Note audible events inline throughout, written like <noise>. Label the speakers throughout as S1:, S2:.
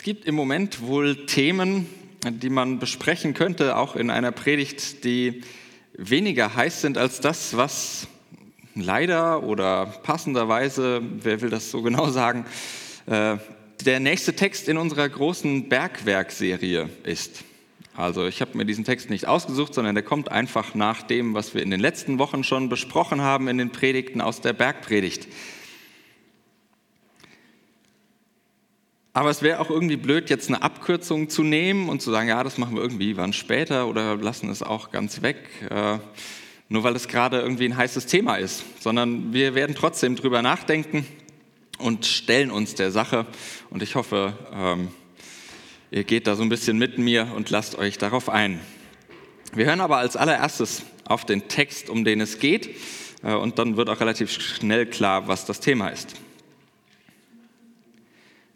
S1: Es gibt im Moment wohl Themen, die man besprechen könnte, auch in einer Predigt, die weniger heiß sind als das, was leider oder passenderweise, wer will das so genau <laughs> sagen, äh, der nächste Text in unserer großen Bergwerkserie ist. Also ich habe mir diesen Text nicht ausgesucht, sondern der kommt einfach nach dem, was wir in den letzten Wochen schon besprochen haben in den Predigten aus der Bergpredigt. Aber es wäre auch irgendwie blöd, jetzt eine Abkürzung zu nehmen und zu sagen, ja, das machen wir irgendwie wann später oder lassen es auch ganz weg, äh, nur weil es gerade irgendwie ein heißes Thema ist, sondern wir werden trotzdem drüber nachdenken und stellen uns der Sache. Und ich hoffe, ähm, ihr geht da so ein bisschen mit mir und lasst euch darauf ein. Wir hören aber als allererstes auf den Text, um den es geht, äh, und dann wird auch relativ schnell klar, was das Thema ist.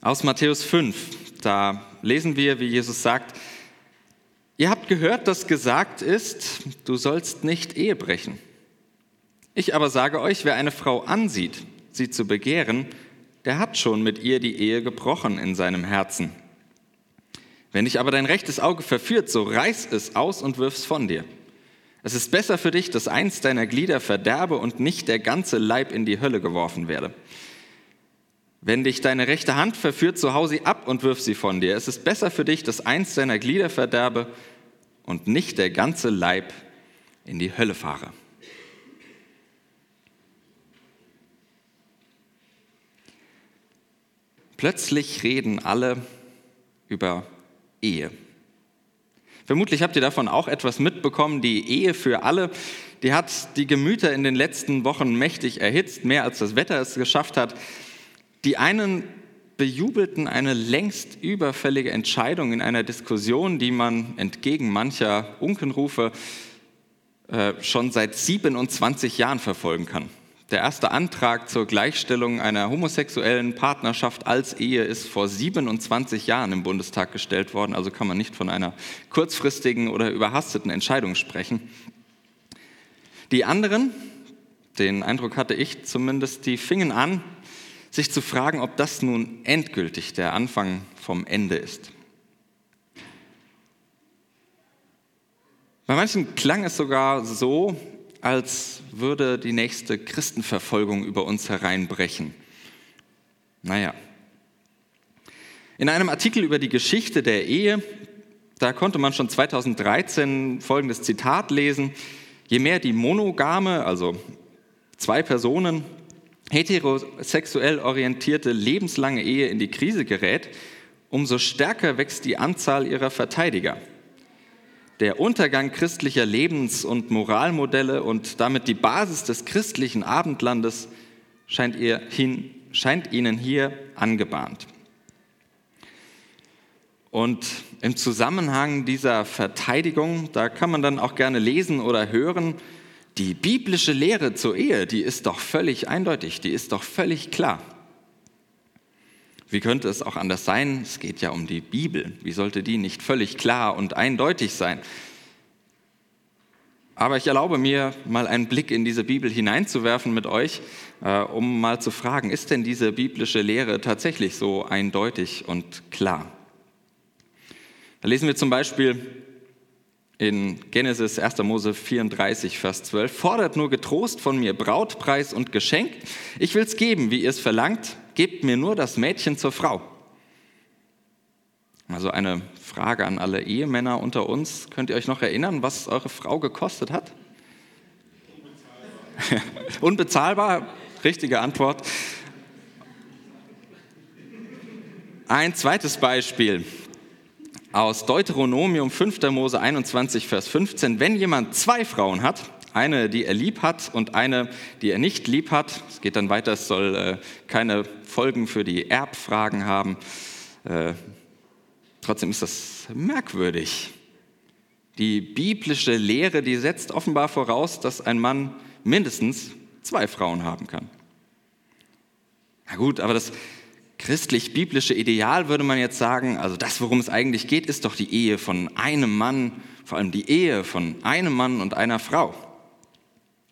S1: Aus Matthäus 5, da lesen wir, wie Jesus sagt, ihr habt gehört, dass gesagt ist, du sollst nicht Ehe brechen. Ich aber sage euch, wer eine Frau ansieht, sie zu begehren, der hat schon mit ihr die Ehe gebrochen in seinem Herzen. Wenn dich aber dein rechtes Auge verführt, so reiß es aus und wirf's von dir. Es ist besser für dich, dass eins deiner Glieder verderbe und nicht der ganze Leib in die Hölle geworfen werde. Wenn dich deine rechte Hand verführt, so hau sie ab und wirf sie von dir. Es ist besser für dich, dass eins deiner Glieder verderbe und nicht der ganze Leib in die Hölle fahre. Plötzlich reden alle über Ehe. Vermutlich habt ihr davon auch etwas mitbekommen. Die Ehe für alle, die hat die Gemüter in den letzten Wochen mächtig erhitzt, mehr als das Wetter es geschafft hat. Die einen bejubelten eine längst überfällige Entscheidung in einer Diskussion, die man entgegen mancher Unkenrufe äh, schon seit 27 Jahren verfolgen kann. Der erste Antrag zur Gleichstellung einer homosexuellen Partnerschaft als Ehe ist vor 27 Jahren im Bundestag gestellt worden, also kann man nicht von einer kurzfristigen oder überhasteten Entscheidung sprechen. Die anderen, den Eindruck hatte ich zumindest, die fingen an, sich zu fragen, ob das nun endgültig der Anfang vom Ende ist. Bei manchen klang es sogar so, als würde die nächste Christenverfolgung über uns hereinbrechen. Naja. In einem Artikel über die Geschichte der Ehe, da konnte man schon 2013 folgendes Zitat lesen. Je mehr die monogame, also zwei Personen, heterosexuell orientierte lebenslange Ehe in die Krise gerät, umso stärker wächst die Anzahl ihrer Verteidiger. Der Untergang christlicher Lebens- und Moralmodelle und damit die Basis des christlichen Abendlandes scheint, hin, scheint ihnen hier angebahnt. Und im Zusammenhang dieser Verteidigung, da kann man dann auch gerne lesen oder hören, die biblische Lehre zur Ehe, die ist doch völlig eindeutig, die ist doch völlig klar. Wie könnte es auch anders sein? Es geht ja um die Bibel. Wie sollte die nicht völlig klar und eindeutig sein? Aber ich erlaube mir, mal einen Blick in diese Bibel hineinzuwerfen mit euch, äh, um mal zu fragen, ist denn diese biblische Lehre tatsächlich so eindeutig und klar? Da lesen wir zum Beispiel in Genesis 1. Mose 34, Vers 12, fordert nur getrost von mir Brautpreis und Geschenk. Ich will es geben, wie ihr es verlangt. Gebt mir nur das Mädchen zur Frau. Also eine Frage an alle Ehemänner unter uns. Könnt ihr euch noch erinnern, was eure Frau gekostet hat? Unbezahlbar. <laughs> Unbezahlbar, richtige Antwort. Ein zweites Beispiel aus Deuteronomium 5. Mose 21, Vers 15. Wenn jemand zwei Frauen hat, eine, die er lieb hat und eine, die er nicht lieb hat, es geht dann weiter, es soll äh, keine Folgen für die Erbfragen haben. Äh, trotzdem ist das merkwürdig. Die biblische Lehre, die setzt offenbar voraus, dass ein Mann mindestens zwei Frauen haben kann. Na gut, aber das christlich-biblische Ideal würde man jetzt sagen, also das, worum es eigentlich geht, ist doch die Ehe von einem Mann, vor allem die Ehe von einem Mann und einer Frau.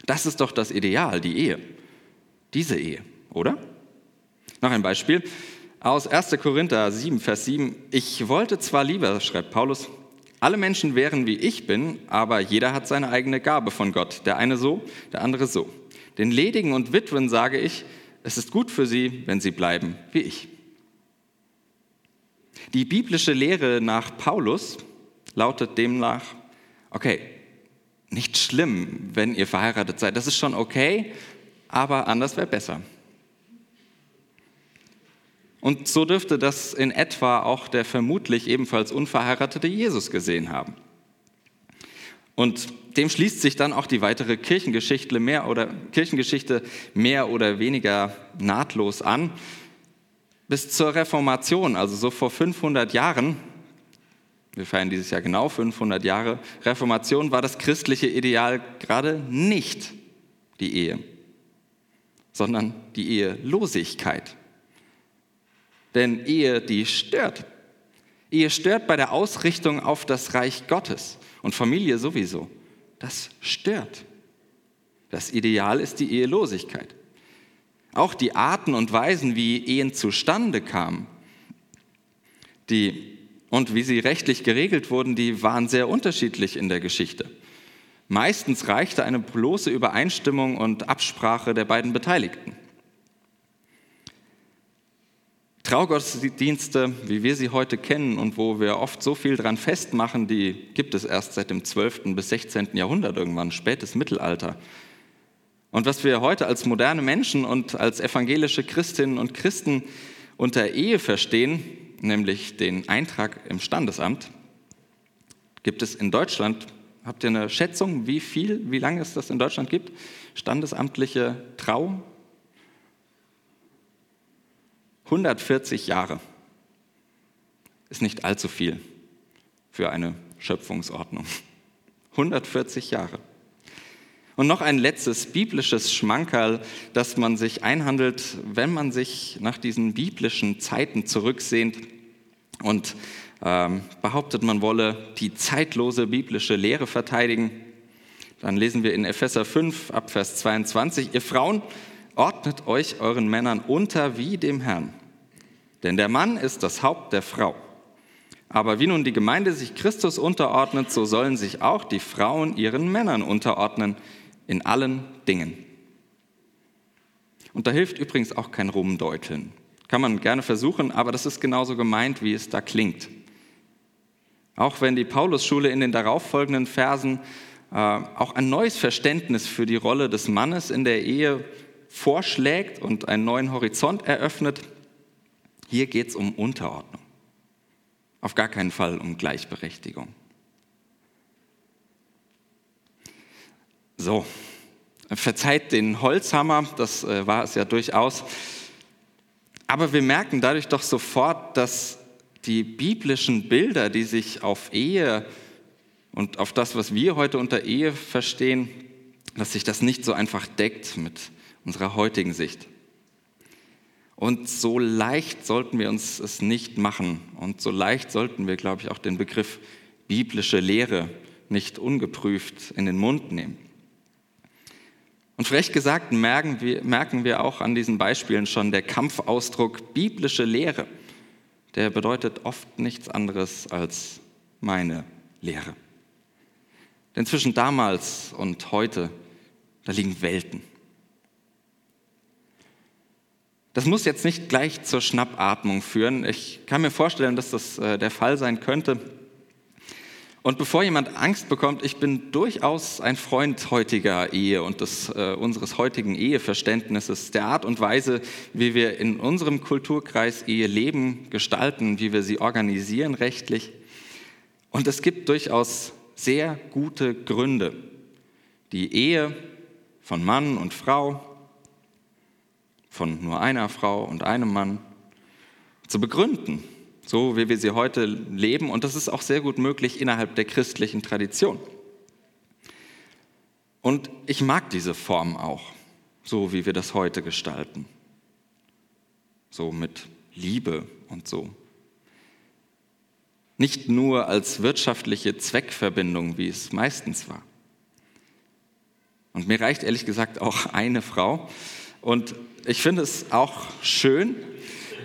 S1: Das ist doch das Ideal, die Ehe. Diese Ehe, oder? Noch ein Beispiel. Aus 1. Korinther 7, Vers 7. Ich wollte zwar lieber, schreibt Paulus, alle Menschen wären wie ich bin, aber jeder hat seine eigene Gabe von Gott. Der eine so, der andere so. Den Ledigen und Witwen sage ich, es ist gut für sie, wenn sie bleiben wie ich. Die biblische Lehre nach Paulus lautet demnach, okay, nicht schlimm, wenn ihr verheiratet seid, das ist schon okay, aber anders wäre besser. Und so dürfte das in etwa auch der vermutlich ebenfalls unverheiratete Jesus gesehen haben. Und dem schließt sich dann auch die weitere Kirchengeschichte mehr oder, Kirchengeschichte mehr oder weniger nahtlos an. Bis zur Reformation, also so vor 500 Jahren, wir feiern dieses Jahr genau 500 Jahre, Reformation war das christliche Ideal gerade nicht die Ehe, sondern die Ehelosigkeit. Denn Ehe, die stört. Ehe stört bei der Ausrichtung auf das Reich Gottes und Familie sowieso. Das stört. Das Ideal ist die Ehelosigkeit. Auch die Arten und Weisen, wie Ehen zustande kamen die, und wie sie rechtlich geregelt wurden, die waren sehr unterschiedlich in der Geschichte. Meistens reichte eine bloße Übereinstimmung und Absprache der beiden Beteiligten. Traugottesdienste, wie wir sie heute kennen und wo wir oft so viel dran festmachen, die gibt es erst seit dem 12. bis 16. Jahrhundert irgendwann, spätes Mittelalter. Und was wir heute als moderne Menschen und als evangelische Christinnen und Christen unter Ehe verstehen, nämlich den Eintrag im Standesamt, gibt es in Deutschland, habt ihr eine Schätzung, wie viel, wie lange es das in Deutschland gibt? Standesamtliche Trau, 140 Jahre ist nicht allzu viel für eine Schöpfungsordnung. 140 Jahre. Und noch ein letztes biblisches Schmankerl, das man sich einhandelt, wenn man sich nach diesen biblischen Zeiten zurücksehnt und ähm, behauptet, man wolle die zeitlose biblische Lehre verteidigen. Dann lesen wir in Epheser 5 ab Vers 22, ihr Frauen, ordnet euch euren Männern unter wie dem Herrn. Denn der Mann ist das Haupt der Frau. Aber wie nun die Gemeinde sich Christus unterordnet, so sollen sich auch die Frauen ihren Männern unterordnen in allen Dingen. Und da hilft übrigens auch kein Rumdeuteln. Kann man gerne versuchen, aber das ist genauso gemeint, wie es da klingt. Auch wenn die Paulusschule in den darauffolgenden Versen äh, auch ein neues Verständnis für die Rolle des Mannes in der Ehe vorschlägt und einen neuen Horizont eröffnet, hier geht es um Unterordnung. Auf gar keinen Fall um Gleichberechtigung. So, verzeiht den Holzhammer, das äh, war es ja durchaus. Aber wir merken dadurch doch sofort, dass die biblischen Bilder, die sich auf Ehe und auf das, was wir heute unter Ehe verstehen, dass sich das nicht so einfach deckt mit unserer heutigen Sicht. Und so leicht sollten wir uns es nicht machen. Und so leicht sollten wir, glaube ich, auch den Begriff biblische Lehre nicht ungeprüft in den Mund nehmen. Und frech gesagt merken wir, merken wir auch an diesen Beispielen schon, der Kampfausdruck biblische Lehre, der bedeutet oft nichts anderes als meine Lehre. Denn zwischen damals und heute, da liegen Welten. Das muss jetzt nicht gleich zur Schnappatmung führen. Ich kann mir vorstellen, dass das äh, der Fall sein könnte. Und bevor jemand Angst bekommt, ich bin durchaus ein Freund heutiger Ehe und des, äh, unseres heutigen Eheverständnisses, der Art und Weise, wie wir in unserem Kulturkreis Ehe leben, gestalten, wie wir sie organisieren rechtlich. Und es gibt durchaus sehr gute Gründe, die Ehe von Mann und Frau, von nur einer Frau und einem Mann zu begründen, so wie wir sie heute leben. Und das ist auch sehr gut möglich innerhalb der christlichen Tradition. Und ich mag diese Form auch, so wie wir das heute gestalten. So mit Liebe und so. Nicht nur als wirtschaftliche Zweckverbindung, wie es meistens war. Und mir reicht ehrlich gesagt auch eine Frau. Und ich finde es auch schön,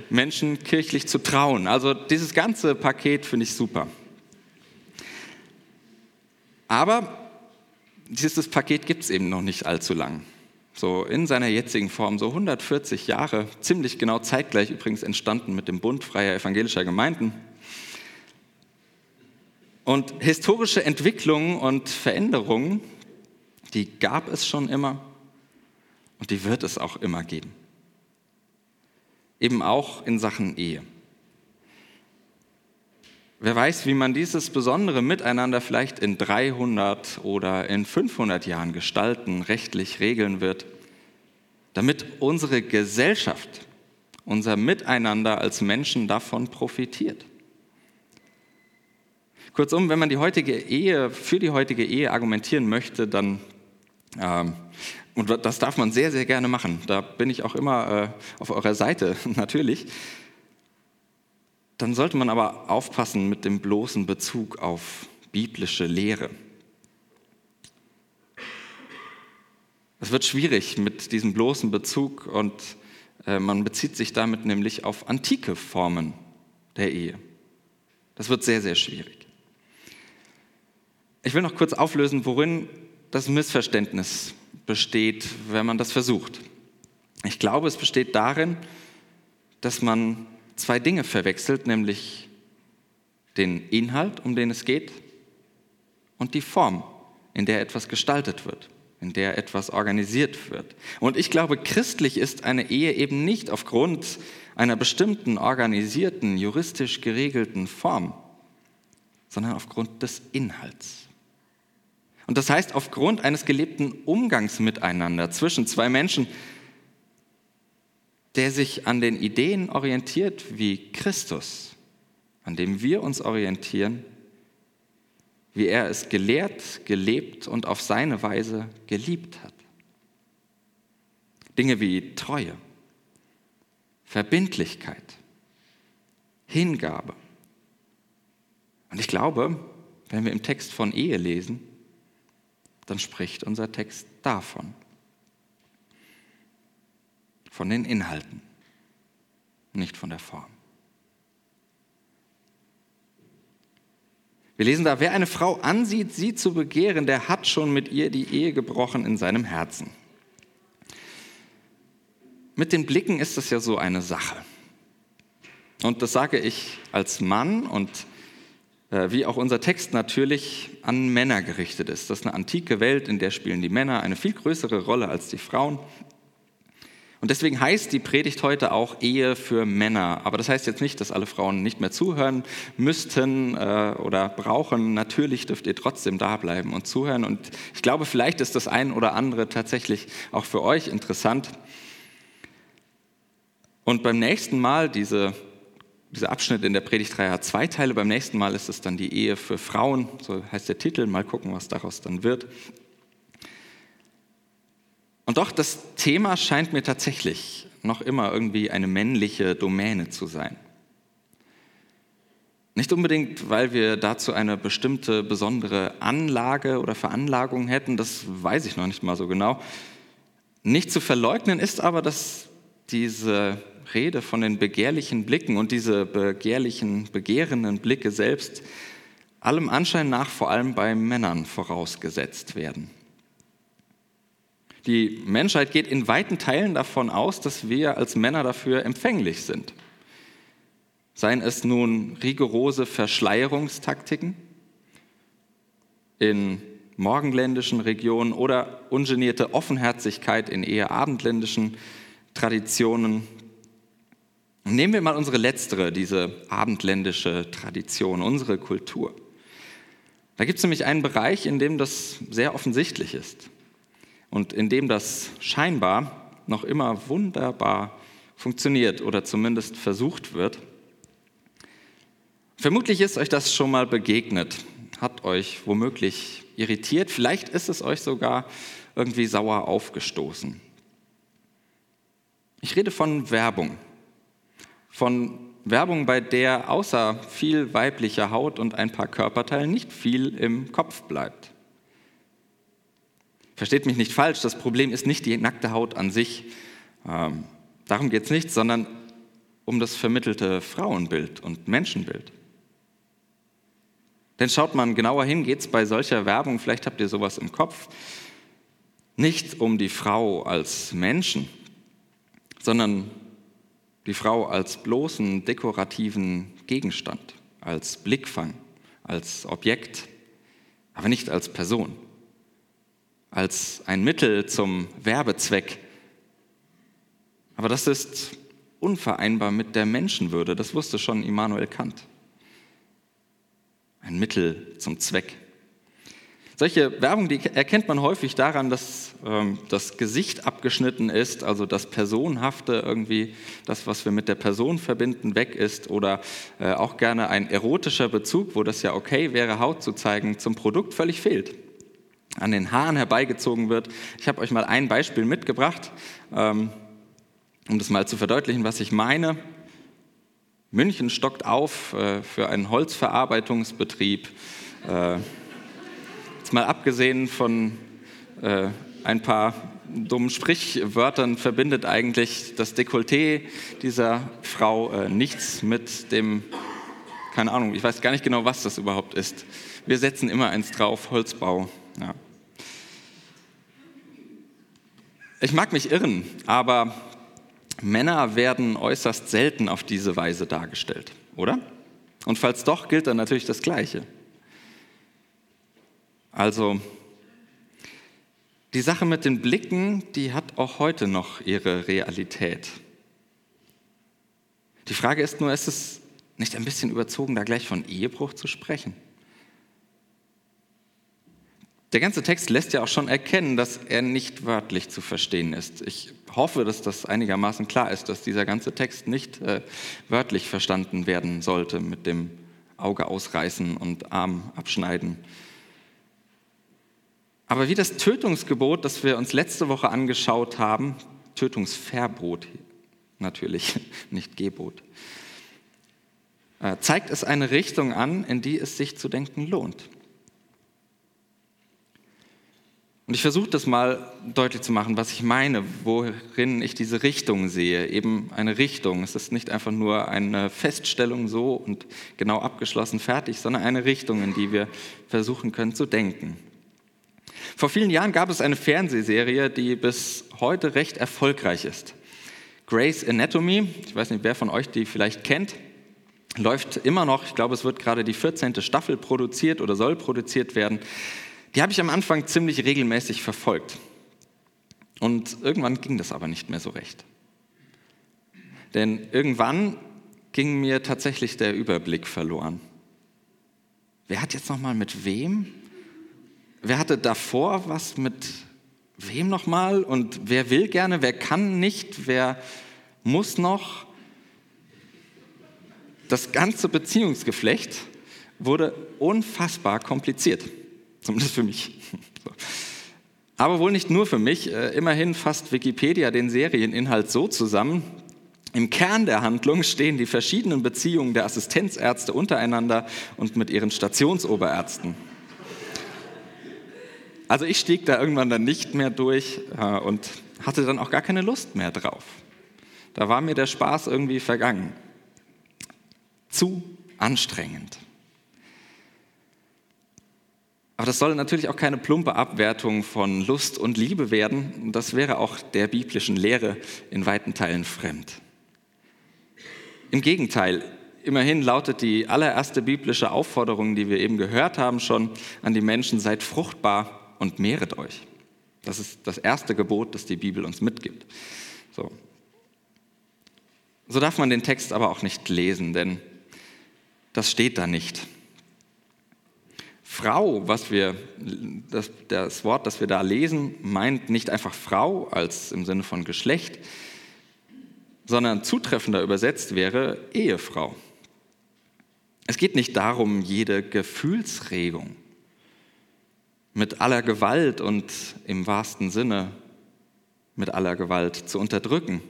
S1: Menschen kirchlich zu trauen. Also dieses ganze Paket finde ich super. Aber dieses Paket gibt es eben noch nicht allzu lang. So in seiner jetzigen Form, so 140 Jahre, ziemlich genau zeitgleich übrigens entstanden mit dem Bund freier evangelischer Gemeinden. Und historische Entwicklungen und Veränderungen, die gab es schon immer und die wird es auch immer geben. Eben auch in Sachen Ehe. Wer weiß, wie man dieses besondere Miteinander vielleicht in 300 oder in 500 Jahren gestalten, rechtlich regeln wird, damit unsere Gesellschaft, unser Miteinander als Menschen davon profitiert. Kurzum, wenn man die heutige Ehe, für die heutige Ehe argumentieren möchte, dann, ähm, und das darf man sehr, sehr gerne machen, da bin ich auch immer äh, auf eurer Seite <laughs> natürlich, dann sollte man aber aufpassen mit dem bloßen Bezug auf biblische Lehre. Es wird schwierig mit diesem bloßen Bezug und äh, man bezieht sich damit nämlich auf antike Formen der Ehe. Das wird sehr, sehr schwierig. Ich will noch kurz auflösen, worin das Missverständnis besteht, wenn man das versucht. Ich glaube, es besteht darin, dass man zwei Dinge verwechselt, nämlich den Inhalt, um den es geht, und die Form, in der etwas gestaltet wird, in der etwas organisiert wird. Und ich glaube, christlich ist eine Ehe eben nicht aufgrund einer bestimmten organisierten, juristisch geregelten Form, sondern aufgrund des Inhalts. Und das heißt, aufgrund eines gelebten Umgangs miteinander zwischen zwei Menschen, der sich an den Ideen orientiert wie Christus, an dem wir uns orientieren, wie er es gelehrt, gelebt und auf seine Weise geliebt hat. Dinge wie Treue, Verbindlichkeit, Hingabe. Und ich glaube, wenn wir im Text von Ehe lesen, dann spricht unser Text davon von den Inhalten, nicht von der Form. Wir lesen da, wer eine Frau ansieht, sie zu begehren, der hat schon mit ihr die Ehe gebrochen in seinem Herzen. Mit den Blicken ist das ja so eine Sache. Und das sage ich als Mann und wie auch unser Text natürlich an Männer gerichtet ist. Das ist eine antike Welt, in der spielen die Männer eine viel größere Rolle als die Frauen. Und deswegen heißt die Predigt heute auch Ehe für Männer. Aber das heißt jetzt nicht, dass alle Frauen nicht mehr zuhören müssten äh, oder brauchen. Natürlich dürft ihr trotzdem da bleiben und zuhören. Und ich glaube, vielleicht ist das ein oder andere tatsächlich auch für euch interessant. Und beim nächsten Mal, diese, dieser Abschnitt in der Predigtreihe hat zwei Teile. Beim nächsten Mal ist es dann die Ehe für Frauen. So heißt der Titel. Mal gucken, was daraus dann wird. Und doch, das Thema scheint mir tatsächlich noch immer irgendwie eine männliche Domäne zu sein. Nicht unbedingt, weil wir dazu eine bestimmte besondere Anlage oder Veranlagung hätten, das weiß ich noch nicht mal so genau. Nicht zu verleugnen ist aber, dass diese Rede von den begehrlichen Blicken und diese begehrlichen, begehrenden Blicke selbst allem Anschein nach vor allem bei Männern vorausgesetzt werden. Die Menschheit geht in weiten Teilen davon aus, dass wir als Männer dafür empfänglich sind. Seien es nun rigorose Verschleierungstaktiken in morgenländischen Regionen oder ungenierte Offenherzigkeit in eher abendländischen Traditionen. Nehmen wir mal unsere letztere, diese abendländische Tradition, unsere Kultur. Da gibt es nämlich einen Bereich, in dem das sehr offensichtlich ist und in dem das scheinbar noch immer wunderbar funktioniert oder zumindest versucht wird. Vermutlich ist euch das schon mal begegnet, hat euch womöglich irritiert, vielleicht ist es euch sogar irgendwie sauer aufgestoßen. Ich rede von Werbung, von Werbung, bei der außer viel weiblicher Haut und ein paar Körperteilen nicht viel im Kopf bleibt. Versteht mich nicht falsch, das Problem ist nicht die nackte Haut an sich. Ähm, darum geht es nicht, sondern um das vermittelte Frauenbild und Menschenbild. Denn schaut man genauer hin, geht es bei solcher Werbung, vielleicht habt ihr sowas im Kopf, nicht um die Frau als Menschen, sondern die Frau als bloßen dekorativen Gegenstand, als Blickfang, als Objekt, aber nicht als Person, als ein Mittel zum Werbezweck. Aber das ist unvereinbar mit der Menschenwürde, das wusste schon Immanuel Kant. Ein Mittel zum Zweck. Solche Werbung, die erkennt man häufig daran, dass ähm, das Gesicht abgeschnitten ist, also das Personhafte irgendwie, das, was wir mit der Person verbinden, weg ist oder äh, auch gerne ein erotischer Bezug, wo das ja okay wäre, Haut zu zeigen, zum Produkt völlig fehlt, an den Haaren herbeigezogen wird. Ich habe euch mal ein Beispiel mitgebracht, ähm, um das mal zu verdeutlichen, was ich meine. München stockt auf äh, für einen Holzverarbeitungsbetrieb. Äh, Jetzt mal abgesehen von äh, ein paar dummen Sprichwörtern verbindet eigentlich das Dekolleté dieser Frau äh, nichts mit dem, keine Ahnung, ich weiß gar nicht genau, was das überhaupt ist. Wir setzen immer eins drauf, Holzbau. Ja. Ich mag mich irren, aber Männer werden äußerst selten auf diese Weise dargestellt, oder? Und falls doch, gilt dann natürlich das Gleiche. Also die Sache mit den Blicken, die hat auch heute noch ihre Realität. Die Frage ist nur, ist es nicht ein bisschen überzogen, da gleich von Ehebruch zu sprechen? Der ganze Text lässt ja auch schon erkennen, dass er nicht wörtlich zu verstehen ist. Ich hoffe, dass das einigermaßen klar ist, dass dieser ganze Text nicht äh, wörtlich verstanden werden sollte mit dem Auge ausreißen und Arm abschneiden. Aber wie das Tötungsgebot, das wir uns letzte Woche angeschaut haben, Tötungsverbot natürlich, <laughs> nicht Gebot, äh, zeigt es eine Richtung an, in die es sich zu denken lohnt. Und ich versuche das mal deutlich zu machen, was ich meine, worin ich diese Richtung sehe. Eben eine Richtung. Es ist nicht einfach nur eine Feststellung so und genau abgeschlossen fertig, sondern eine Richtung, in die wir versuchen können zu denken. Vor vielen Jahren gab es eine Fernsehserie, die bis heute recht erfolgreich ist. Grey's Anatomy, ich weiß nicht, wer von euch die vielleicht kennt, läuft immer noch. Ich glaube, es wird gerade die 14. Staffel produziert oder soll produziert werden. Die habe ich am Anfang ziemlich regelmäßig verfolgt. Und irgendwann ging das aber nicht mehr so recht. Denn irgendwann ging mir tatsächlich der Überblick verloren. Wer hat jetzt noch mal mit wem wer hatte davor was mit wem nochmal und wer will gerne, wer kann nicht, wer muss noch. Das ganze Beziehungsgeflecht wurde unfassbar kompliziert, <laughs> zumindest für mich. <laughs> Aber wohl nicht nur für mich. Äh, immerhin fasst Wikipedia den Serieninhalt so zusammen. Im Kern der Handlung stehen die verschiedenen Beziehungen der Assistenzärzte untereinander und mit ihren Stationsoberärzten. Also ich stieg da irgendwann dann nicht mehr durch äh, und hatte dann auch gar keine Lust mehr drauf. Da war mir der Spaß irgendwie vergangen. Zu anstrengend. Aber das soll natürlich auch keine plumpe Abwertung von Lust und Liebe werden. Das wäre auch der biblischen Lehre in weiten Teilen fremd. Im Gegenteil, immerhin lautet die allererste biblische Aufforderung, die wir eben gehört haben schon an die Menschen, seid fruchtbar und mehret euch. Das ist das erste Gebot, das die Bibel uns mitgibt. So. so darf man den Text aber auch nicht lesen, denn das steht da nicht. Frau, was wir, das, das Wort, das wir da lesen, meint nicht einfach Frau als im Sinne von Geschlecht, sondern zutreffender übersetzt wäre Ehefrau. Es geht nicht darum, jede Gefühlsregung mit aller Gewalt und im wahrsten Sinne mit aller Gewalt zu unterdrücken.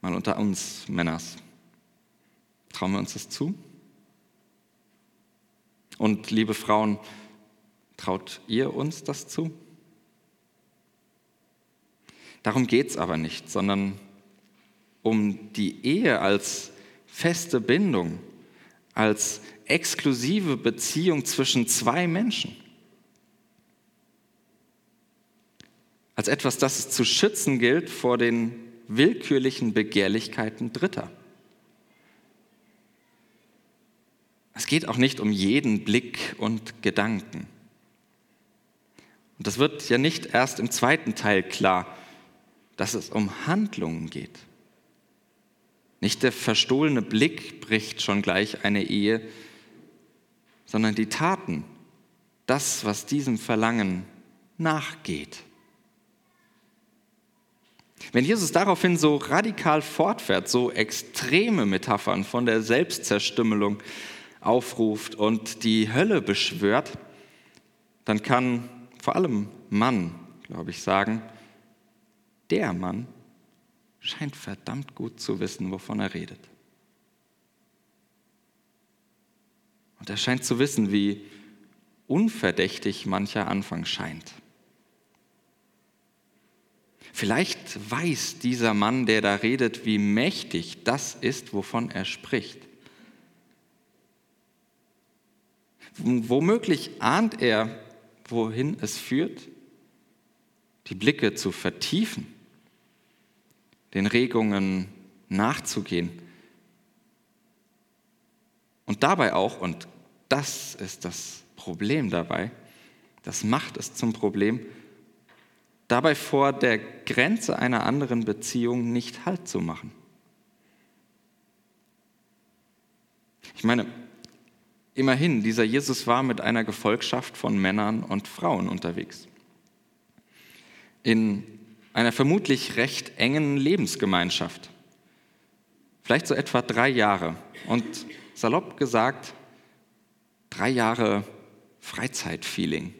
S1: Mal unter uns Männers. Trauen wir uns das zu? Und liebe Frauen, traut ihr uns das zu? Darum geht es aber nicht, sondern um die Ehe als feste Bindung, als exklusive Beziehung zwischen zwei Menschen. Als etwas, das es zu schützen gilt vor den willkürlichen Begehrlichkeiten Dritter. Es geht auch nicht um jeden Blick und Gedanken. Und das wird ja nicht erst im zweiten Teil klar, dass es um Handlungen geht. Nicht der verstohlene Blick bricht schon gleich eine Ehe, sondern die Taten, das, was diesem Verlangen nachgeht. Wenn Jesus daraufhin so radikal fortfährt, so extreme Metaphern von der Selbstzerstümmelung aufruft und die Hölle beschwört, dann kann vor allem Mann, glaube ich, sagen, der Mann scheint verdammt gut zu wissen, wovon er redet. Und er scheint zu wissen, wie unverdächtig mancher Anfang scheint. Vielleicht weiß dieser Mann, der da redet, wie mächtig das ist, wovon er spricht. Womöglich ahnt er, wohin es führt, die Blicke zu vertiefen, den Regungen nachzugehen und dabei auch, und das ist das Problem dabei, das macht es zum Problem, dabei vor der Grenze einer anderen Beziehung nicht Halt zu machen. Ich meine, Immerhin, dieser Jesus war mit einer Gefolgschaft von Männern und Frauen unterwegs. In einer vermutlich recht engen Lebensgemeinschaft. Vielleicht so etwa drei Jahre. Und salopp gesagt, drei Jahre Freizeitfeeling.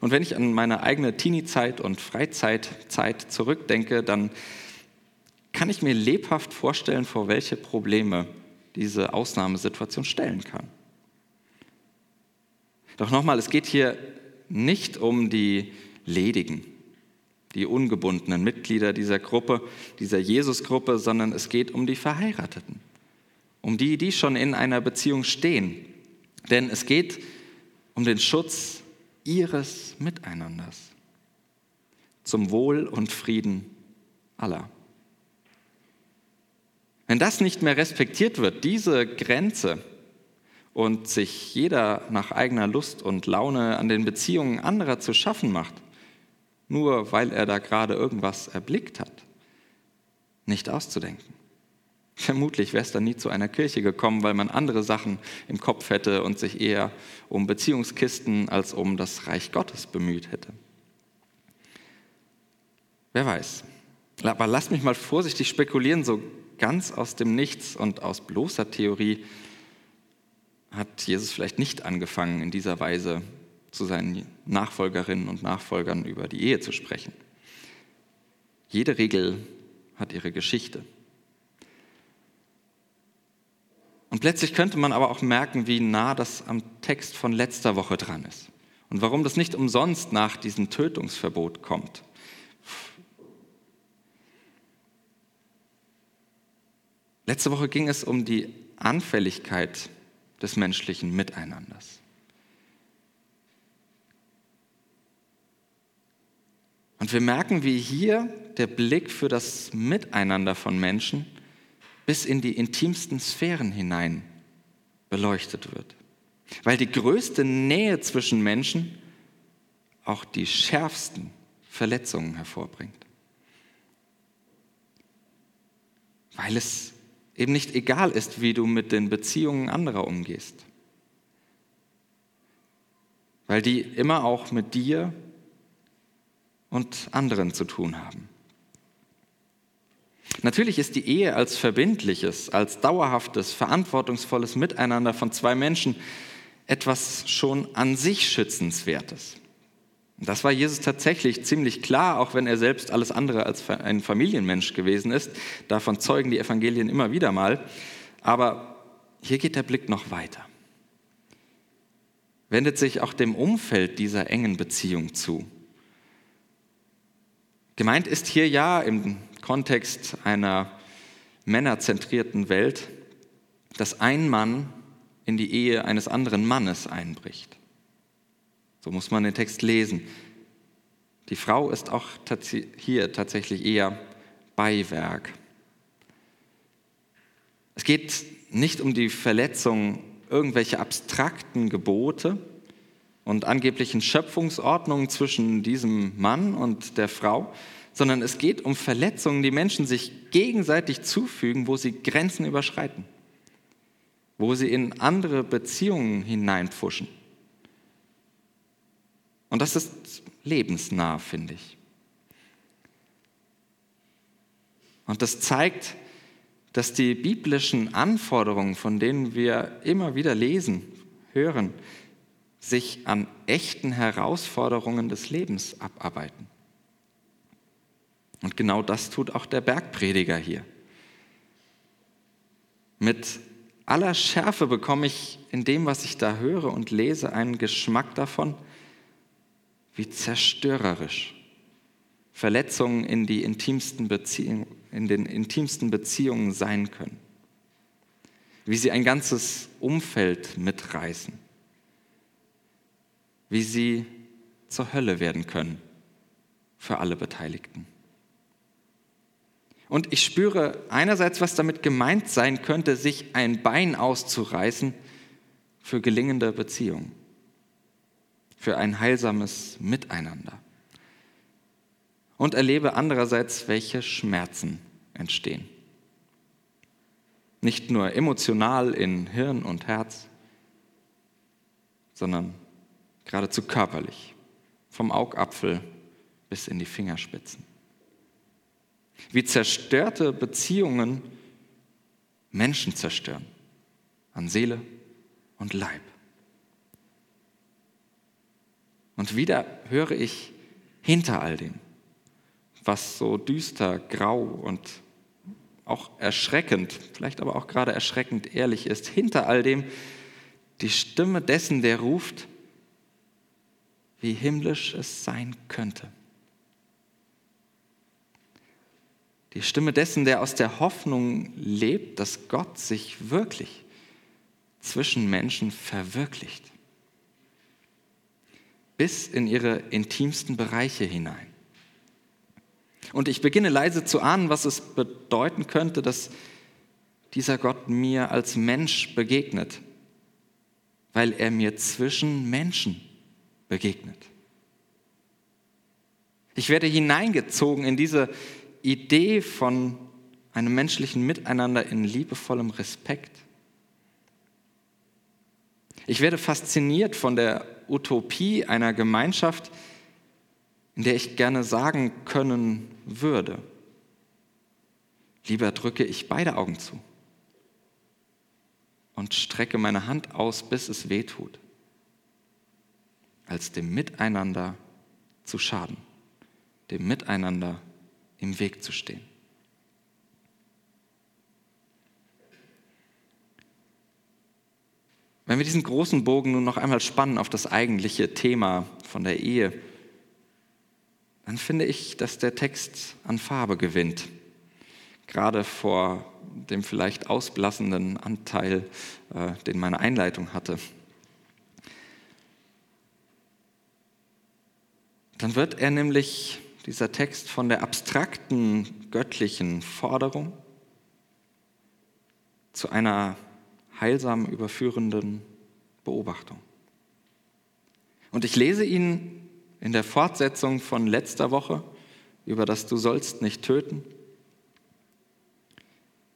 S1: Und wenn ich an meine eigene Teenie-Zeit und Freizeitzeit zurückdenke, dann kann ich mir lebhaft vorstellen, vor welche Probleme diese Ausnahmesituation stellen kann. Doch nochmal, es geht hier nicht um die Ledigen, die ungebundenen Mitglieder dieser Gruppe, dieser Jesusgruppe, sondern es geht um die Verheirateten, um die, die schon in einer Beziehung stehen. Denn es geht um den Schutz ihres Miteinanders zum Wohl und Frieden aller. Wenn das nicht mehr respektiert wird, diese Grenze, und sich jeder nach eigener Lust und Laune an den Beziehungen anderer zu schaffen macht, nur weil er da gerade irgendwas erblickt hat, nicht auszudenken. Vermutlich wäre es dann nie zu einer Kirche gekommen, weil man andere Sachen im Kopf hätte und sich eher um Beziehungskisten als um das Reich Gottes bemüht hätte. Wer weiß. Aber lasst mich mal vorsichtig spekulieren, so ganz aus dem Nichts und aus bloßer Theorie hat Jesus vielleicht nicht angefangen, in dieser Weise zu seinen Nachfolgerinnen und Nachfolgern über die Ehe zu sprechen. Jede Regel hat ihre Geschichte. Und plötzlich könnte man aber auch merken, wie nah das am Text von letzter Woche dran ist und warum das nicht umsonst nach diesem Tötungsverbot kommt. Letzte Woche ging es um die Anfälligkeit des menschlichen Miteinanders. Und wir merken, wie hier der Blick für das Miteinander von Menschen bis in die intimsten Sphären hinein beleuchtet wird. Weil die größte Nähe zwischen Menschen auch die schärfsten Verletzungen hervorbringt. Weil es eben nicht egal ist, wie du mit den Beziehungen anderer umgehst. Weil die immer auch mit dir und anderen zu tun haben. Natürlich ist die Ehe als verbindliches, als dauerhaftes, verantwortungsvolles Miteinander von zwei Menschen etwas schon an sich Schützenswertes. Das war Jesus tatsächlich ziemlich klar, auch wenn er selbst alles andere als ein Familienmensch gewesen ist. Davon zeugen die Evangelien immer wieder mal. Aber hier geht der Blick noch weiter. Wendet sich auch dem Umfeld dieser engen Beziehung zu. Gemeint ist hier ja im Kontext einer männerzentrierten Welt, dass ein Mann in die Ehe eines anderen Mannes einbricht. So muss man den Text lesen. Die Frau ist auch hier tatsächlich eher Beiwerk. Es geht nicht um die Verletzung irgendwelcher abstrakten Gebote und angeblichen Schöpfungsordnungen zwischen diesem Mann und der Frau, sondern es geht um Verletzungen, die Menschen sich gegenseitig zufügen, wo sie Grenzen überschreiten, wo sie in andere Beziehungen hineinpfuschen. Und das ist lebensnah, finde ich. Und das zeigt, dass die biblischen Anforderungen, von denen wir immer wieder lesen, hören, sich an echten Herausforderungen des Lebens abarbeiten. Und genau das tut auch der Bergprediger hier. Mit aller Schärfe bekomme ich in dem, was ich da höre und lese, einen Geschmack davon, wie zerstörerisch Verletzungen in, die intimsten in den intimsten Beziehungen sein können. Wie sie ein ganzes Umfeld mitreißen. Wie sie zur Hölle werden können für alle Beteiligten. Und ich spüre einerseits, was damit gemeint sein könnte, sich ein Bein auszureißen für gelingende Beziehungen, für ein heilsames Miteinander. Und erlebe andererseits, welche Schmerzen entstehen. Nicht nur emotional in Hirn und Herz, sondern geradezu körperlich, vom Augapfel bis in die Fingerspitzen wie zerstörte Beziehungen Menschen zerstören, an Seele und Leib. Und wieder höre ich hinter all dem, was so düster, grau und auch erschreckend, vielleicht aber auch gerade erschreckend ehrlich ist, hinter all dem die Stimme dessen, der ruft, wie himmlisch es sein könnte. Die Stimme dessen, der aus der Hoffnung lebt, dass Gott sich wirklich zwischen Menschen verwirklicht. Bis in ihre intimsten Bereiche hinein. Und ich beginne leise zu ahnen, was es bedeuten könnte, dass dieser Gott mir als Mensch begegnet, weil er mir zwischen Menschen begegnet. Ich werde hineingezogen in diese Idee von einem menschlichen Miteinander in liebevollem Respekt. Ich werde fasziniert von der Utopie einer Gemeinschaft, in der ich gerne sagen können würde, lieber drücke ich beide Augen zu und strecke meine Hand aus, bis es weh tut, als dem Miteinander zu schaden, dem Miteinander im Weg zu stehen. Wenn wir diesen großen Bogen nun noch einmal spannen auf das eigentliche Thema von der Ehe, dann finde ich, dass der Text an Farbe gewinnt. Gerade vor dem vielleicht ausblassenden Anteil, äh, den meine Einleitung hatte. Dann wird er nämlich dieser Text von der abstrakten göttlichen Forderung zu einer heilsam überführenden Beobachtung. Und ich lese ihn in der Fortsetzung von letzter Woche über das Du sollst nicht töten,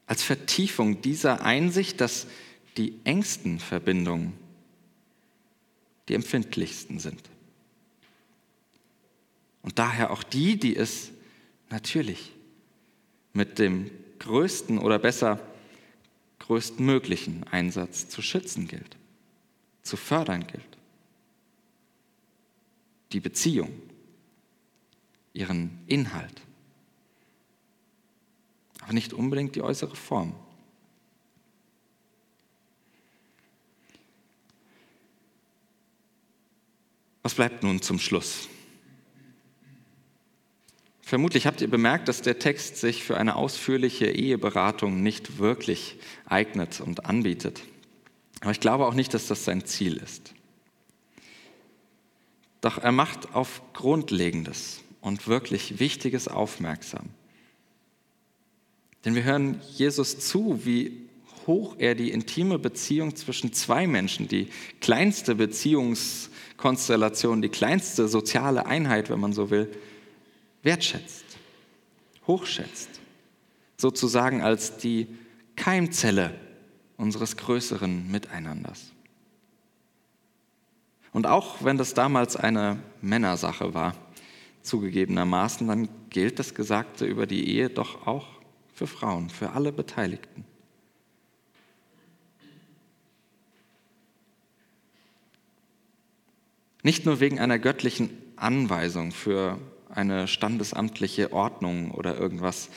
S1: als Vertiefung dieser Einsicht, dass die engsten Verbindungen die empfindlichsten sind. Und daher auch die, die es natürlich mit dem größten oder besser größtmöglichen Einsatz zu schützen gilt, zu fördern gilt. Die Beziehung, ihren Inhalt, aber nicht unbedingt die äußere Form. Was bleibt nun zum Schluss? Vermutlich habt ihr bemerkt, dass der Text sich für eine ausführliche Eheberatung nicht wirklich eignet und anbietet. Aber ich glaube auch nicht, dass das sein Ziel ist. Doch er macht auf Grundlegendes und wirklich Wichtiges aufmerksam. Denn wir hören Jesus zu, wie hoch er die intime Beziehung zwischen zwei Menschen, die kleinste Beziehungskonstellation, die kleinste soziale Einheit, wenn man so will, wertschätzt, hochschätzt, sozusagen als die Keimzelle unseres größeren Miteinanders. Und auch wenn das damals eine Männersache war, zugegebenermaßen, dann gilt das Gesagte über die Ehe doch auch für Frauen, für alle Beteiligten. Nicht nur wegen einer göttlichen Anweisung für eine standesamtliche Ordnung oder irgendwas,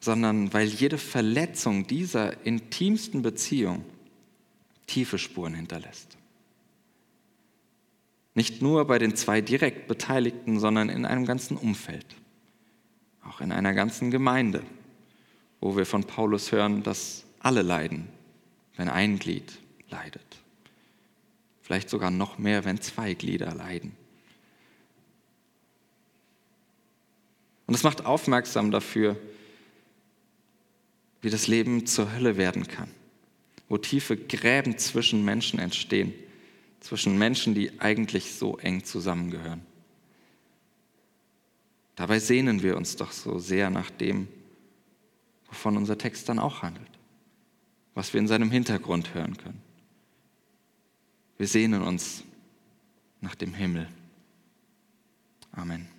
S1: sondern weil jede Verletzung dieser intimsten Beziehung tiefe Spuren hinterlässt. Nicht nur bei den zwei direkt Beteiligten, sondern in einem ganzen Umfeld, auch in einer ganzen Gemeinde, wo wir von Paulus hören, dass alle leiden, wenn ein Glied leidet. Vielleicht sogar noch mehr, wenn zwei Glieder leiden. Und es macht aufmerksam dafür, wie das Leben zur Hölle werden kann, wo tiefe Gräben zwischen Menschen entstehen, zwischen Menschen, die eigentlich so eng zusammengehören. Dabei sehnen wir uns doch so sehr nach dem, wovon unser Text dann auch handelt, was wir in seinem Hintergrund hören können. Wir sehnen uns nach dem Himmel. Amen.